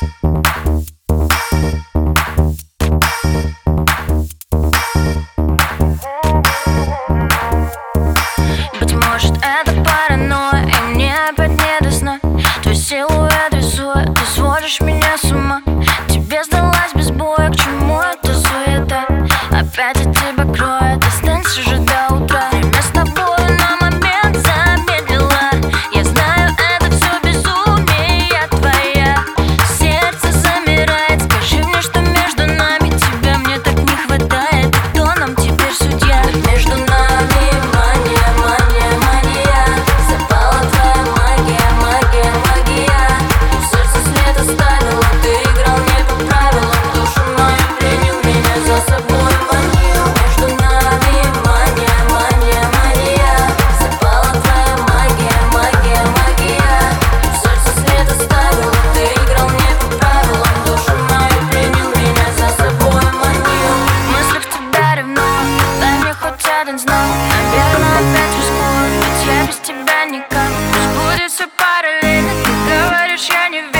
Быть может это паранойя И мне опять не до сна. Твой Ты сводишь меня рядом знал Наверное, опять рискую, ведь я без тебя никак. Пусть будет все параллельно Ты говоришь, я не верю.